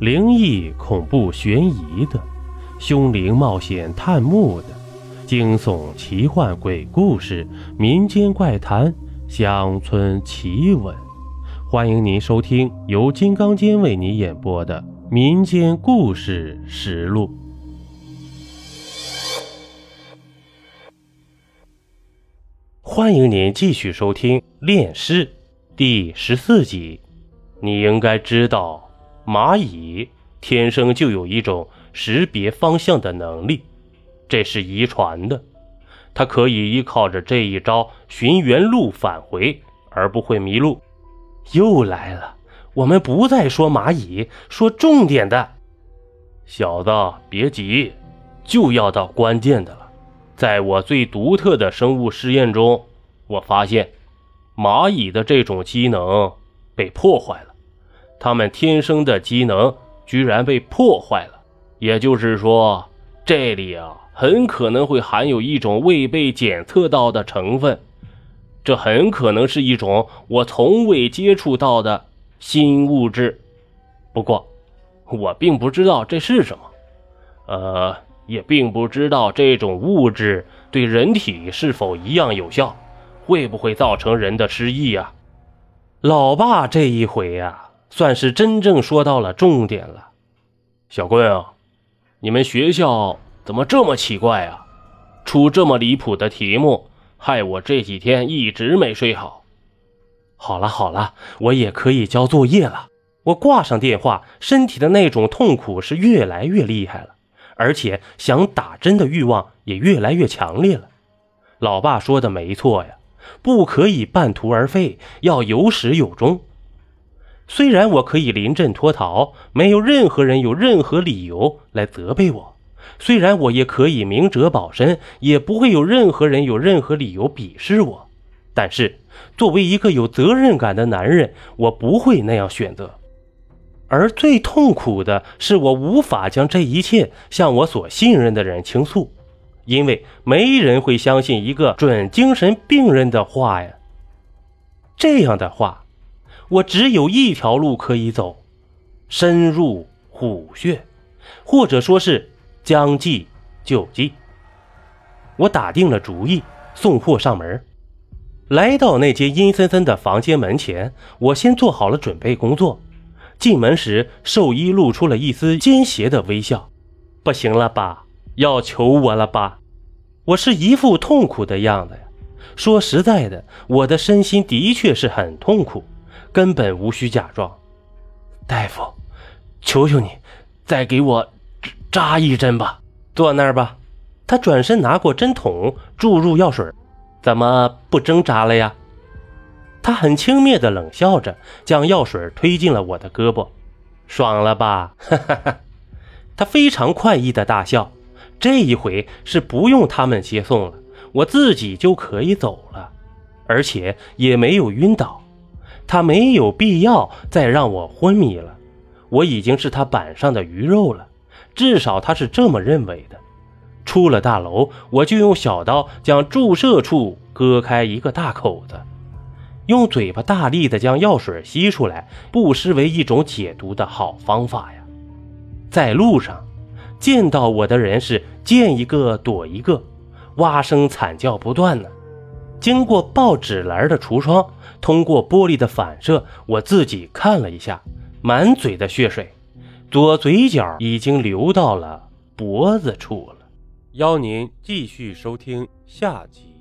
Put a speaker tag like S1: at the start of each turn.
S1: 灵异、恐怖、悬疑的，凶灵冒险探墓的，惊悚、奇幻、鬼故事、民间怪谈、乡村奇闻，欢迎您收听由金刚间为您演播的《民间故事实录》。欢迎您继续收听《炼尸》第十四集。你应该知道。蚂蚁天生就有一种识别方向的能力，这是遗传的。它可以依靠着这一招寻原路返回，而不会迷路。又来了，我们不再说蚂蚁，说重点的。小子，别急，就要到关键的了。在我最独特的生物试验中，我发现蚂蚁的这种机能被破坏了。他们天生的机能居然被破坏了，也就是说，这里啊很可能会含有一种未被检测到的成分，这很可能是一种我从未接触到的新物质。不过，我并不知道这是什么，呃，也并不知道这种物质对人体是否一样有效，会不会造成人的失忆呀？老爸这一回呀。算是真正说到了重点了，小棍啊，你们学校怎么这么奇怪啊？出这么离谱的题目，害我这几天一直没睡好。好了好了，我也可以交作业了。我挂上电话，身体的那种痛苦是越来越厉害了，而且想打针的欲望也越来越强烈了。老爸说的没错呀，不可以半途而废，要有始有终。虽然我可以临阵脱逃，没有任何人有任何理由来责备我；虽然我也可以明哲保身，也不会有任何人有任何理由鄙视我。但是，作为一个有责任感的男人，我不会那样选择。而最痛苦的是，我无法将这一切向我所信任的人倾诉，因为没人会相信一个准精神病人的话呀。这样的话。我只有一条路可以走，深入虎穴，或者说是将计就计。我打定了主意，送货上门。来到那间阴森森的房间门前，我先做好了准备工作。进门时，兽医露出了一丝奸邪的微笑。不行了吧？要求我了吧？我是一副痛苦的样子呀。说实在的，我的身心的确是很痛苦。根本无需假装，大夫，求求你，再给我扎一针吧。坐那儿吧。他转身拿过针筒，注入药水。怎么不挣扎了呀？他很轻蔑地冷笑着，将药水推进了我的胳膊。爽了吧？哈哈哈。他非常快意的大笑。这一回是不用他们接送了，我自己就可以走了，而且也没有晕倒。他没有必要再让我昏迷了，我已经是他板上的鱼肉了，至少他是这么认为的。出了大楼，我就用小刀将注射处割开一个大口子，用嘴巴大力的将药水吸出来，不失为一种解毒的好方法呀。在路上，见到我的人是见一个躲一个，哇声惨叫不断呢。经过报纸栏的橱窗，通过玻璃的反射，我自己看了一下，满嘴的血水，左嘴角已经流到了脖子处了。邀您继续收听下集。